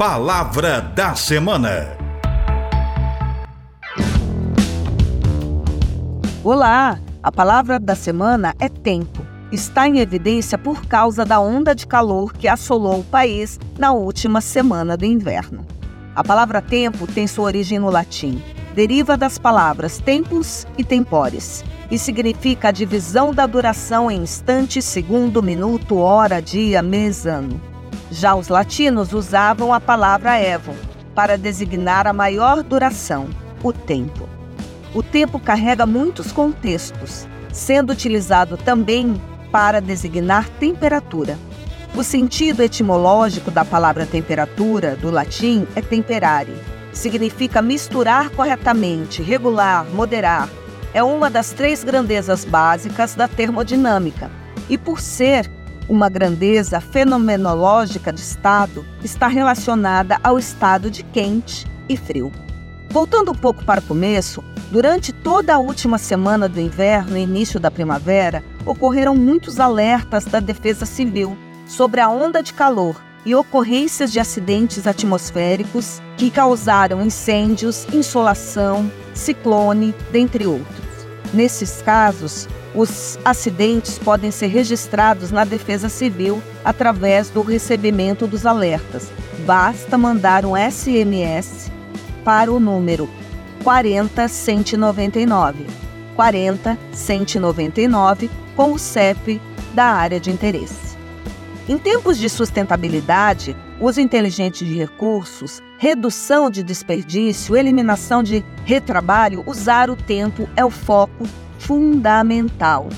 Palavra da Semana. Olá! A palavra da semana é tempo. Está em evidência por causa da onda de calor que assolou o país na última semana do inverno. A palavra tempo tem sua origem no latim. Deriva das palavras tempus e tempores e significa a divisão da duração em instante, segundo, minuto, hora, dia, mês, ano. Já os latinos usavam a palavra evon para designar a maior duração, o tempo. O tempo carrega muitos contextos, sendo utilizado também para designar temperatura. O sentido etimológico da palavra temperatura, do latim, é temperare. Significa misturar corretamente, regular, moderar. É uma das três grandezas básicas da termodinâmica. E por ser uma grandeza fenomenológica de estado, está relacionada ao estado de quente e frio. Voltando um pouco para o começo, durante toda a última semana do inverno e início da primavera, ocorreram muitos alertas da Defesa Civil sobre a onda de calor e ocorrências de acidentes atmosféricos que causaram incêndios, insolação, ciclone, dentre outros. Nesses casos, os acidentes podem ser registrados na Defesa Civil através do recebimento dos alertas. Basta mandar um SMS para o número 40199. 40199 com o CEP da área de interesse. Em tempos de sustentabilidade, uso inteligente de recursos, redução de desperdício, eliminação de retrabalho, usar o tempo é o foco fundamental.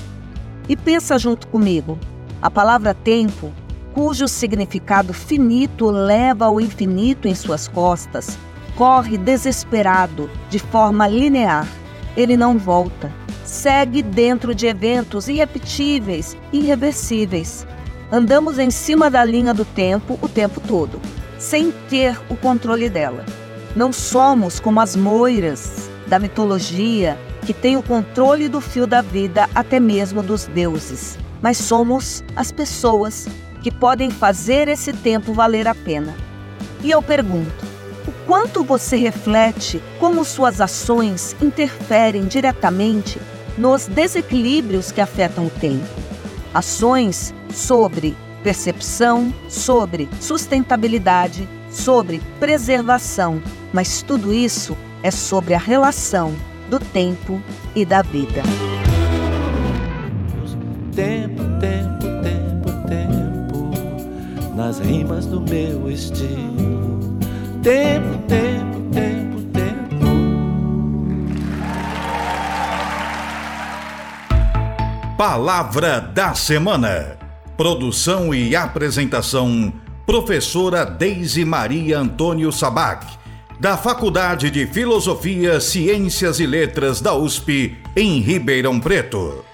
E pensa junto comigo: a palavra tempo, cujo significado finito leva ao infinito em suas costas, corre desesperado, de forma linear. Ele não volta. Segue dentro de eventos irrepetíveis, irreversíveis. Andamos em cima da linha do tempo o tempo todo, sem ter o controle dela. Não somos como as moiras da mitologia que têm o controle do fio da vida, até mesmo dos deuses, mas somos as pessoas que podem fazer esse tempo valer a pena. E eu pergunto: o quanto você reflete como suas ações interferem diretamente nos desequilíbrios que afetam o tempo. Ações sobre percepção, sobre sustentabilidade, sobre preservação, mas tudo isso é sobre a relação do tempo e da vida. Tempo, tempo, tempo, tempo, nas rimas do meu estilo tempo, tempo, tempo, tempo. Palavra da semana. Produção e apresentação: Professora Deise Maria Antônio Sabac, da Faculdade de Filosofia, Ciências e Letras da USP, em Ribeirão Preto.